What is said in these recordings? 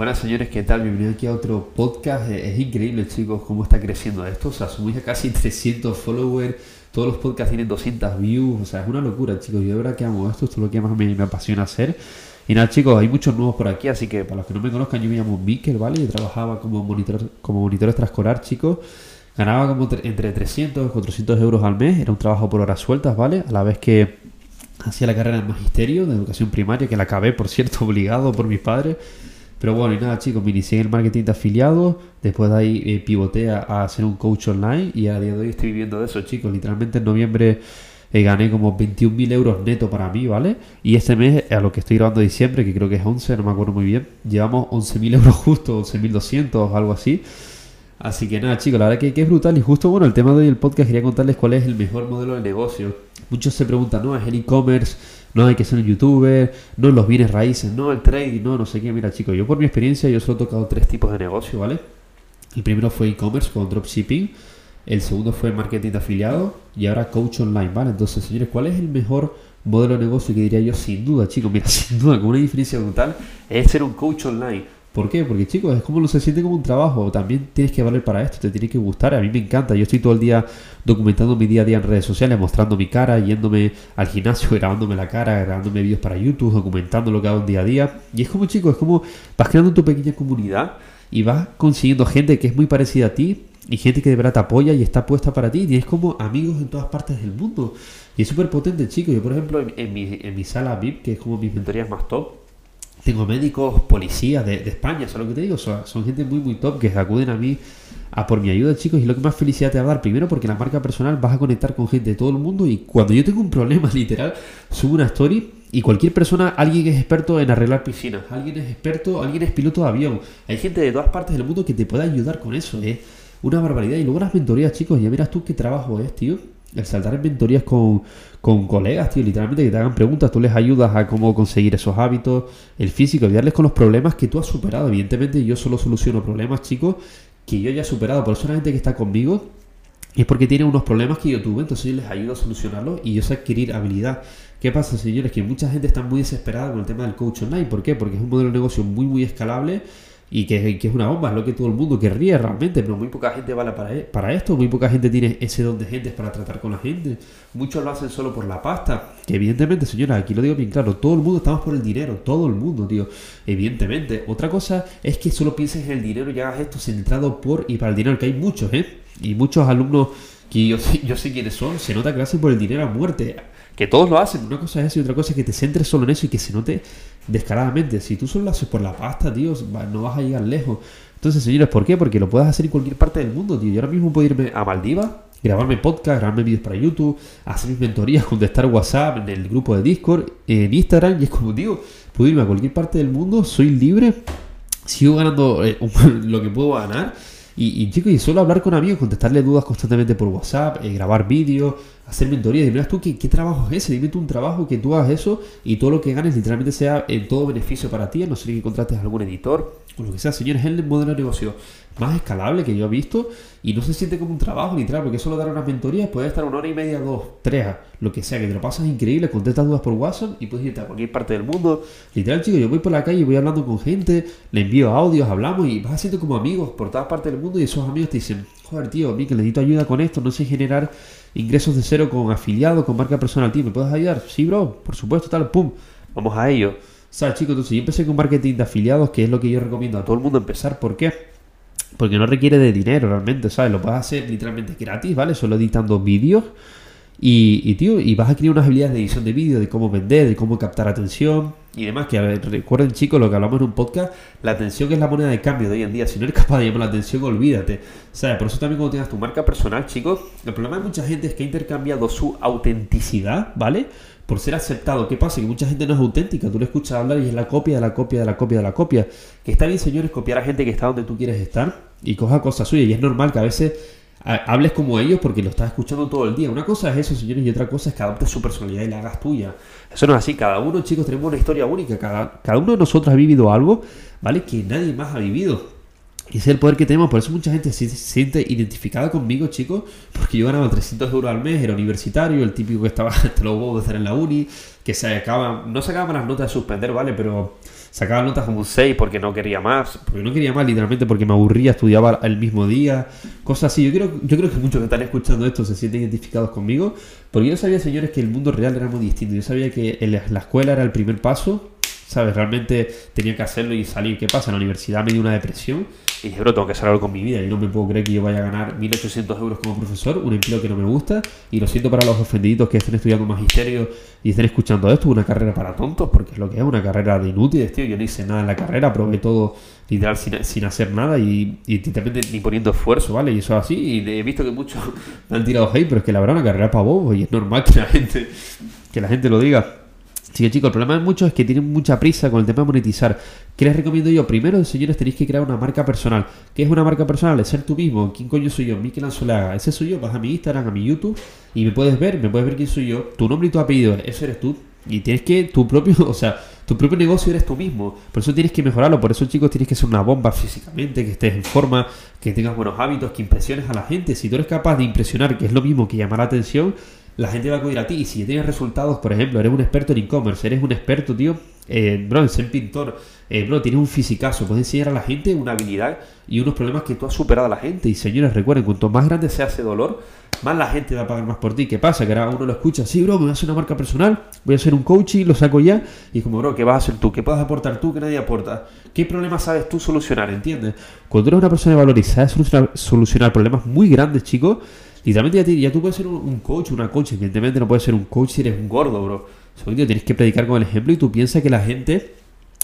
Buenas señores, ¿qué tal? Bienvenidos aquí a otro podcast. Es increíble, chicos, cómo está creciendo esto. O sea, somos ya casi 300 followers. Todos los podcasts tienen 200 views. O sea, es una locura, chicos. Yo de verdad que amo esto. Esto es lo que más me, apasiona hacer. Y nada, chicos, hay muchos nuevos por aquí. Así que para los que no me conozcan, yo me llamo Mikel, ¿vale? Yo trabajaba como monitor, como monitor extraescolar, chicos. Ganaba como entre 300 y 400 euros al mes. Era un trabajo por horas sueltas, ¿vale? A la vez que hacía la carrera de magisterio de educación primaria, que la acabé, por cierto, obligado por mis padres. Pero bueno, y nada, chicos, me inicié en el marketing de afiliados. Después de ahí eh, a, ser un coach online. Y a día de hoy estoy viviendo de eso, chicos. Literalmente en noviembre eh, gané como 21.000 euros neto para mí, ¿vale? Y este mes, a lo que estoy grabando diciembre, que creo que es 11, no me acuerdo muy bien, llevamos 11.000 euros justo, 11.200, algo así. Así que nada, chicos, la verdad que, que, es brutal. Y justo, bueno, el tema de hoy del podcast quería contarles cuál es el mejor modelo de negocio. Muchos se preguntan, ¿no? ¿Es el e-commerce? No hay que ser un youtuber, no los bienes raíces, no el trading, no no sé qué. Mira, chicos, yo por mi experiencia, yo solo he tocado tres tipos de negocio, ¿vale? El primero fue e-commerce con dropshipping, el segundo fue marketing de afiliado y ahora coach online, ¿vale? Entonces, señores, ¿cuál es el mejor modelo de negocio que diría yo? Sin duda, chicos, mira, sin duda, con una diferencia brutal, es ser un coach online. ¿Por qué? Porque chicos, es como no se siente como un trabajo. También tienes que valer para esto, te tiene que gustar. A mí me encanta. Yo estoy todo el día documentando mi día a día en redes sociales, mostrando mi cara, yéndome al gimnasio, grabándome la cara, grabándome vídeos para YouTube, documentando lo que hago en día a día. Y es como chicos, es como vas creando tu pequeña comunidad y vas consiguiendo gente que es muy parecida a ti y gente que de verdad te apoya y está puesta para ti. Y es como amigos en todas partes del mundo. Y es súper potente, chicos. Yo, por ejemplo, en, mi, en mi sala VIP, que es como mis mentorías más top, tengo médicos, policías de, España, eso es lo que te digo, son, gente muy, muy top que acuden a mí a por mi ayuda, chicos, y lo que más felicidad te va a dar, primero porque la marca personal vas a conectar con gente de todo el mundo y cuando yo tengo un problema, literal, subo una story y cualquier persona, alguien es experto en arreglar piscinas, alguien es experto, alguien es piloto de avión, hay gente de todas partes del mundo que te puede ayudar con eso, es una barbaridad. Y luego las mentorías, chicos, ya miras tú qué trabajo es, tío el saltar en mentorías con, con, colegas, tío, literalmente que te hagan preguntas, tú les ayudas a cómo conseguir esos hábitos, el físico, ayudarles con los problemas que tú has superado. Evidentemente yo solo soluciono problemas, chicos, que yo ya he superado. Por eso la gente que está conmigo es porque tiene unos problemas que yo tuve, entonces yo les ayudo a solucionarlos y yo sé adquirir habilidad. ¿Qué pasa, señores? Que mucha gente está muy desesperada con el tema del coach online. ¿Por qué? Porque es un modelo de negocio muy, muy escalable y que, es una bomba, es lo que todo el mundo querría realmente, pero muy poca gente vale para, e, para esto, muy poca gente tiene ese don de gente para tratar con la gente. Muchos lo hacen solo por la pasta, que evidentemente, señora, aquí lo digo bien claro, todo el mundo estamos por el dinero, todo el mundo, tío, evidentemente. Otra cosa es que solo pienses en el dinero y hagas esto centrado por y para el dinero, que hay muchos, ¿eh? Y muchos alumnos que yo yo sé quiénes son, se nota que lo hacen por el dinero a muerte. Que todos lo hacen, una cosa es eso y otra cosa es que te centres solo en eso y que se note descaradamente. Si tú solo lo haces por la pasta, tío, no vas a llegar lejos. Entonces, señores, ¿por qué? Porque lo puedes hacer en cualquier parte del mundo, tío. Yo ahora mismo puedo irme a Maldivas, grabarme podcast, grabarme vídeos para YouTube, hacer mis mentorías, contestar WhatsApp en el grupo de Discord, en Instagram, y es como, tío, puedo irme a cualquier parte del mundo, soy libre, sigo ganando eh, lo que puedo ganar. Y, y chicos, y solo hablar con amigos, contestarle dudas constantemente por WhatsApp, eh, grabar vídeos, hacer mentoría. Dime tú ¿qué, trabajo es ese. Dime tú un trabajo que tú hagas eso y todo lo que ganes literalmente sea en todo beneficio para ti. no sé que contrates a algún editor o lo que sea. Señores, es el modelo de negocio más escalable que yo he visto y no se siente como un trabajo literal porque solo dar una mentoría puede estar una hora y media, dos, tres, lo que sea, que te lo pasas increíble, contestas dudas por WhatsApp y puedes irte a cualquier parte del mundo. Literal, chicos, yo voy por la calle voy hablando con gente, le envío audios, hablamos y vas haciendo como amigos por todas partes del mundo y esos amigos te dicen, joder, tío, a mí que necesito ayuda con esto, no sé generar ingresos de cero con afiliado, con marca personal, tío, ¿me puedes ayudar? Sí, bro, por supuesto, tal, pum, vamos a ello. ¿Sabes, chicos? Entonces yo empecé con marketing de afiliados, que es lo que yo recomiendo a todo el mundo empezar. ¿Por qué? Porque no requiere de dinero realmente, ¿sabes? Lo puedes hacer literalmente gratis, ¿vale? Solo editando vídeos. Y, tío, y vas a adquirir unas habilidades de edición de vídeo, de cómo vender, de cómo captar atención y demás. Que recuerden, chicos, lo que hablamos en un podcast: la atención es la moneda de cambio de hoy en día. Si no eres capaz de llamar la atención, olvídate. ¿Sabes? Por eso también, cuando tengas tu marca personal, chicos, el problema de mucha gente es que ha intercambiado su autenticidad, ¿vale? Por ser aceptado. ¿Qué pasa? Que mucha gente no es auténtica. Tú le escuchas hablar y es la copia de la copia de la copia de la copia. Que está bien, señores, copiar a gente que está donde tú quieres estar y coja cosas suyas. Y es normal que a veces hables como ellos porque lo estás escuchando todo el día. Una cosa es eso, señores, y otra cosa es que adoptes su personalidad y la hagas tuya. Eso no es así. Cada uno, chicos, tenemos una historia única. Cada, cada uno de nosotros ha vivido algo, ¿vale? Que nadie más ha vivido. Y ese es el poder que tenemos. Por eso mucha gente se siente identificada conmigo, chicos. Porque yo ganaba 300 euros al mes, era universitario, el típico que estaba, te lo voy a hacer en la uni, que se acaba, no se acaban las notas de suspender, ¿vale? Pero sacaba notas como un 6 porque no quería más, porque no quería más literalmente porque me aburría, estudiaba el mismo día, cosas así. Yo creo, yo creo que muchos que están escuchando esto se sienten identificados conmigo, porque yo sabía, señores, que el mundo real era muy distinto. Yo sabía que la escuela era el primer paso, ¿sabes? Realmente tenía que hacerlo y salir. ¿Qué pasa? En la universidad me dio una depresión y dije, bro, tengo que hacer algo con mi vida. Y no me puedo creer que yo vaya a ganar 1.800 euros como profesor, un empleo que no me gusta. Y lo siento para los ofendiditos que estén estudiando magisterio y estén escuchando esto, una carrera para tontos, porque es lo que es una carrera de inútiles, tío. Yo no hice nada en la carrera, probé todo literal sin, sin hacer nada y, y ni poniendo esfuerzo, ¿vale? Y eso así. Y he visto que muchos han tirado hate, pero es que la verdad una carrera para vos y es normal que la gente, que la gente lo diga. Así que chicos, el problema de muchos es que tienen mucha prisa con el tema de monetizar. ¿Qué les recomiendo yo? Primero, señores, tenéis que crear una marca personal. ¿Qué es una marca personal? Es ser tú mismo. ¿Quién coño soy yo? Mikel Anzolaga. Ese soy yo. Vas a mi Instagram, a mi YouTube y me puedes ver, me puedes ver quién soy yo. Tu nombre y tu apellido. Eso eres tú. Y tienes que, tu propio, o sea, tu propio negocio eres tú mismo. Por eso tienes que mejorarlo. Por eso, chicos, tienes que ser una bomba físicamente, que estés en forma, que tengas buenos hábitos, que impresiones a la gente. Si tú eres capaz de impresionar, que es lo mismo que llamar la atención, la gente va a acudir a ti. Y si tienes resultados, por ejemplo, eres un experto en e-commerce, eres un experto, tío, eh, bro, en ser pintor, eh, bro, tienes un fisicazo, puedes enseñar a la gente una habilidad y unos problemas que tú has superado a la gente. Y señores, recuerden, cuanto más grande sea ese dolor, más la gente va a pagar más por ti. ¿Qué pasa? Que ahora uno lo escucha, sí, bro, me voy a hacer una marca personal, voy a hacer un coaching, lo saco ya. Y como, bro, ¿qué vas a hacer tú? ¿Qué puedes aportar tú que nadie aporta? ¿Qué problemas sabes tú solucionar? ¿Entiendes? Cuando eres una persona de valor sabes solucionar, solucionar problemas muy grandes, chicos, Literalmente ya, tú puedes ser un, coach, una coach. Evidentemente no puedes ser un coach si eres un gordo, bro. Segundo, tienes que predicar con el ejemplo y tú piensas que la gente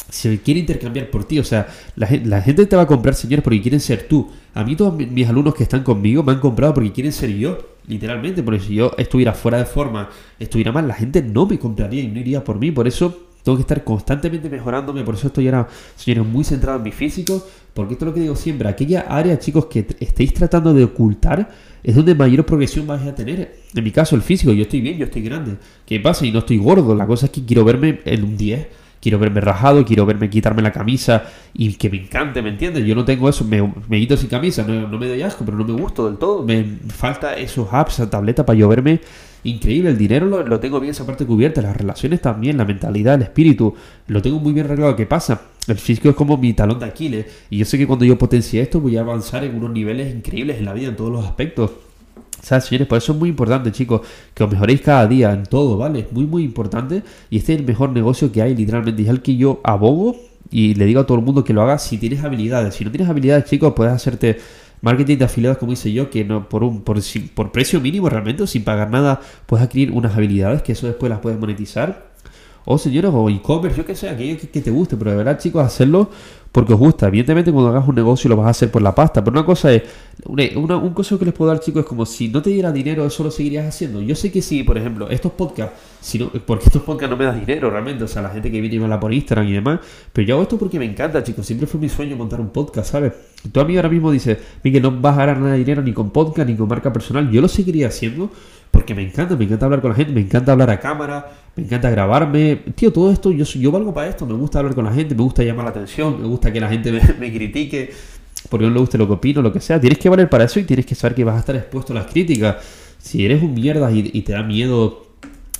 se quiere intercambiar por ti. O sea, la, la, gente te va a comprar, señores, porque quieren ser tú. A mí todos mis alumnos que están conmigo me han comprado porque quieren ser yo. Literalmente, porque si yo estuviera fuera de forma, estuviera mal, la gente no me compraría y no iría por mí. Por eso tengo que estar constantemente mejorándome. Por eso estoy ahora, señores, muy centrado en mi físico. Porque esto es lo que digo siempre. Aquella área, chicos, que estéis tratando de ocultar es donde mayor progresión vais a tener. En mi caso, el físico, yo estoy bien, yo estoy grande. ¿Qué pasa? Y no estoy gordo. La cosa es que quiero verme en un 10. Quiero verme rajado, quiero verme quitarme la camisa y que me encante, ¿me entiendes? Yo no tengo eso, me, quito sin camisa, no, me doy asco, pero no me gusto del todo. Me falta esos apps, esa tableta para yo verme increíble. El dinero lo, tengo bien esa parte cubierta, las relaciones también, la mentalidad, el espíritu, lo tengo muy bien arreglado. ¿Qué pasa? El físico es como mi talón de Aquiles y yo sé que cuando yo potencie esto voy a avanzar en unos niveles increíbles en la vida, en todos los aspectos. ¿Sabes, señores? Por eso es muy importante, chicos, que os mejoréis cada día en todo, ¿vale? Es muy, muy importante. Y este es el mejor negocio que hay, literalmente. Es el que yo abogo y le digo a todo el mundo que lo haga si tienes habilidades. Si no tienes habilidades, chicos, puedes hacerte marketing de afiliados, como hice yo, que no por un por, por precio mínimo realmente, sin pagar nada, puedes adquirir unas habilidades que eso después las puedes monetizar. O señores, o e-commerce, yo que sé, aquello que, que, te guste, pero de verdad, chicos, hacerlo porque os gusta. Evidentemente, cuando hagas un negocio lo vas a hacer por la pasta, pero una cosa es, una, un consejo que les puedo dar, chicos, es como si no te diera dinero, eso lo seguirías haciendo. Yo sé que sí, por ejemplo, estos podcasts, si porque estos podcasts no me dan dinero realmente, o sea, la gente que viene y me habla por Instagram y demás, pero yo hago esto porque me encanta, chicos. Siempre fue mi sueño montar un podcast, ¿sabes? Tú a mí ahora mismo dices, Miguel, no vas a ganar nada de dinero ni con podcast ni con marca personal. Yo lo seguiría haciendo porque me encanta, me encanta hablar con la gente, me encanta hablar a cámara, me encanta grabarme. Tío, todo esto, yo, yo valgo para esto, me gusta hablar con la gente, me gusta llamar la atención, me gusta que la gente me, critique, porque no le guste lo que opino, lo que sea. Tienes que valer para eso y tienes que saber que vas a estar expuesto a las críticas. Si eres un mierda y, te da miedo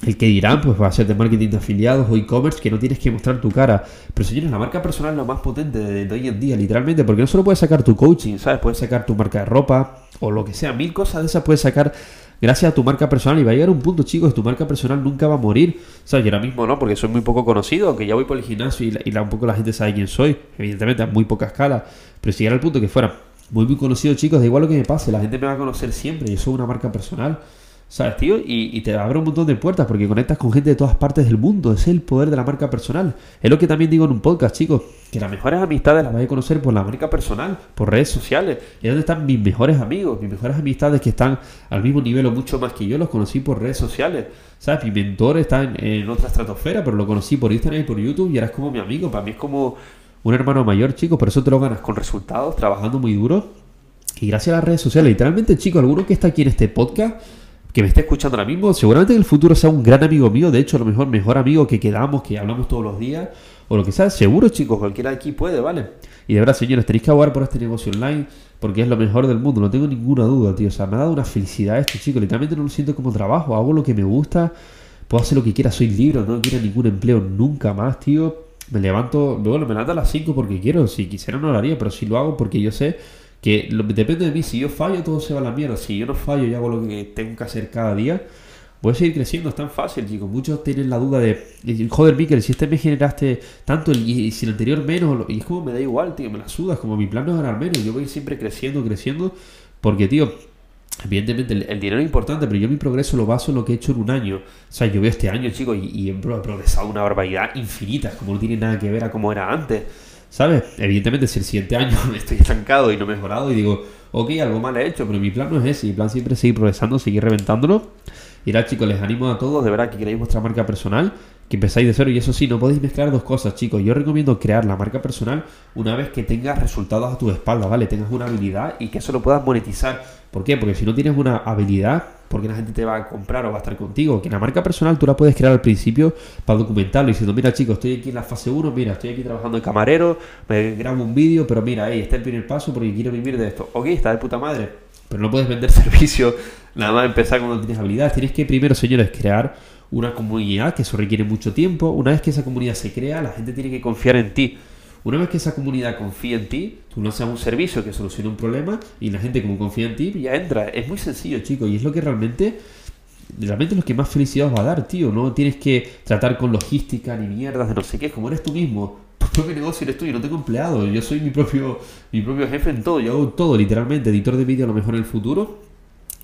el que dirán, pues va a ser de marketing de afiliados o e-commerce que no tienes que mostrar tu cara. Pero señores, la marca personal es lo más potente de, hoy en día, literalmente, porque no solo puedes sacar tu coaching, ¿sabes? Puedes sacar tu marca de ropa o lo que sea, mil cosas de esas puedes sacar gracias a tu marca personal. Y va a llegar un punto, chicos, tu marca personal nunca va a morir. O sea, yo ahora mismo no, porque soy muy poco conocido, aunque ya voy por el gimnasio y, la, un poco la gente sabe quién soy, evidentemente a muy poca escala. Pero si llegara al punto que fuera muy, muy conocido, chicos, da igual lo que me pase, la gente me va a conocer siempre. Yo soy una marca personal. ¿Sabes, tío? Y, te abre un montón de puertas porque conectas con gente de todas partes del mundo. es el poder de la marca personal. Es lo que también digo en un podcast, chicos. Que las mejores amistades las vais a conocer por la marca personal, por redes sociales. Y es donde están mis mejores amigos, mis mejores amistades que están al mismo nivel o mucho más que yo, los conocí por redes sociales. ¿Sabes? Mi mentor está en, otra estratosfera, pero lo conocí por Instagram y por YouTube y ahora es como mi amigo. Para mí es como un hermano mayor, chicos. Por eso te lo ganas con resultados, trabajando muy duro. Y gracias a las redes sociales. Literalmente, chicos, alguno que está aquí en este podcast que me está escuchando ahora mismo, seguramente en el futuro sea un gran amigo mío, de hecho a lo mejor mejor amigo que quedamos, que hablamos todos los días, o lo que sea, seguro chicos, cualquiera aquí puede, ¿vale? Y de verdad, señores, tenéis que abogar por este negocio online, porque es lo mejor del mundo, no tengo ninguna duda, tío, o sea, me ha dado una felicidad esto, chicos, literalmente no lo siento como trabajo, hago lo que me gusta, puedo hacer lo que quiera, soy libre, no quiero ningún empleo nunca más, tío. me levanto, bueno, me levanto a las 5 porque quiero, si quisiera no lo haría, pero sí lo hago porque yo sé que depende de mí, si yo fallo todo se va a la mierda, si yo no fallo y hago lo que tengo que hacer cada día, voy a seguir creciendo, es tan fácil, chicos. Muchos tienen la duda de, joder, Mikel, si este me generaste tanto y si el anterior menos, y es como me da igual, tío, me la sudas, como mi plan no es ganar menos, yo voy siempre creciendo, creciendo, porque, tío, Evidentemente el, dinero es importante, pero yo mi progreso lo baso en lo que he hecho en un año. O sea, yo veo este año, chicos, y, he progresado una barbaridad infinita, como no tiene nada que ver a cómo era antes. ¿Sabes? Evidentemente si el siguiente año estoy estancado y no he mejorado y digo, ok, algo mal he hecho, pero mi plan no es ese. Mi plan siempre es seguir progresando, seguir reventándolo. Y nada, chicos, les animo a todos, de verdad, que queréis vuestra marca personal, que empezáis de cero. Y eso sí, no podéis mezclar dos cosas, chicos. Yo recomiendo crear la marca personal una vez que tengas resultados a tu espalda, ¿vale? Tengas una habilidad y que eso lo puedas monetizar. ¿Por qué? Porque si no tienes una habilidad, ¿por qué la gente te va a comprar o va a estar contigo? Que la marca personal tú la puedes crear al principio para documentarlo, diciendo, mira chicos, estoy aquí en la fase 1, mira, estoy aquí trabajando de camarero, me grabo un vídeo, pero mira, ahí está el primer paso porque quiero vivir de esto. Ok, está de puta madre, pero no puedes vender servicio nada más empezar cuando tienes habilidades. Tienes que primero, señores, crear una comunidad, que eso requiere mucho tiempo. Una vez que esa comunidad se crea, la gente tiene que confiar en ti. Una vez que esa comunidad confía en ti, tú lanzas un servicio que soluciona un problema y la gente como confía en ti ya entra. Es muy sencillo, chicos, y es lo que realmente realmente lo que más felicidad os va a dar, tío. No tienes que tratar con logística ni mierdas de no sé qué, como eres tú mismo. Tu propio negocio eres tú, no tengo empleado, yo soy mi propio, mi propio jefe en todo, yo hago todo, literalmente, editor de vídeo a lo mejor en el futuro,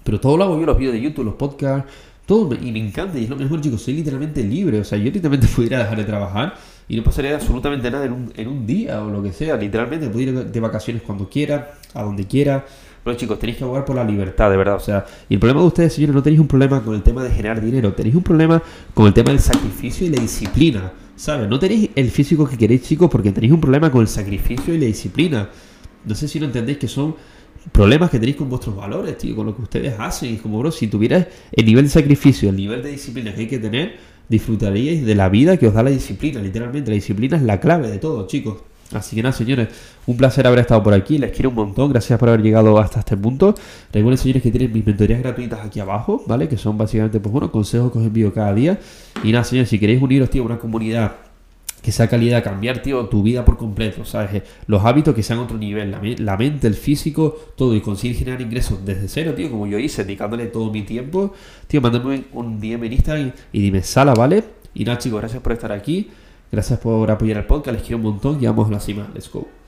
pero todo lo hago yo, los vídeos de YouTube, los podcasts, todo, y me encanta, y es lo mejor, chicos, soy literalmente libre, o sea, yo literalmente pudiera dejar de trabajar y no pasaría absolutamente nada en un, en un día o lo que sea, literalmente puedo ir de vacaciones cuando quiera, a donde quiera. Pero chicos, tenéis que abogar por la libertad, de verdad. O sea, y el problema de ustedes, señores, no tenéis un problema con el tema de generar dinero, tenéis un problema con el tema del sacrificio y la disciplina. ¿Sabes? No tenéis el físico que queréis, chicos, porque tenéis un problema con el sacrificio y la disciplina. No sé si lo entendéis que son problemas que tenéis con vuestros valores, tío, con lo que ustedes hacen. Y como, bro, si tuvierais el nivel de sacrificio, el nivel de disciplina que hay que tener, disfrutaríais de la vida que os da la disciplina, literalmente. La disciplina es la clave de todo, chicos. Así que nada, señores, un placer haber estado por aquí. Les quiero un montón. Gracias por haber llegado hasta este punto. Recuerden, señores, que tienen mis mentorías gratuitas aquí abajo, ¿vale? Que son básicamente, pues bueno, consejos que os envío cada día. Y nada, señores, si queréis uniros, tío, a una comunidad que sea calidad, cambiar, tío, tu vida por completo, ¿sabes? Eh, los hábitos que sean otro nivel, la, mente, el físico, todo, y conseguir generar ingresos desde cero, tío, como yo hice, dedicándole todo mi tiempo, tío, mándame un DM en Instagram y, dime, sala, ¿vale? Y nada, chicos, gracias por estar aquí, gracias por apoyar el podcast, les quiero un montón y vamos a la cima, let's go.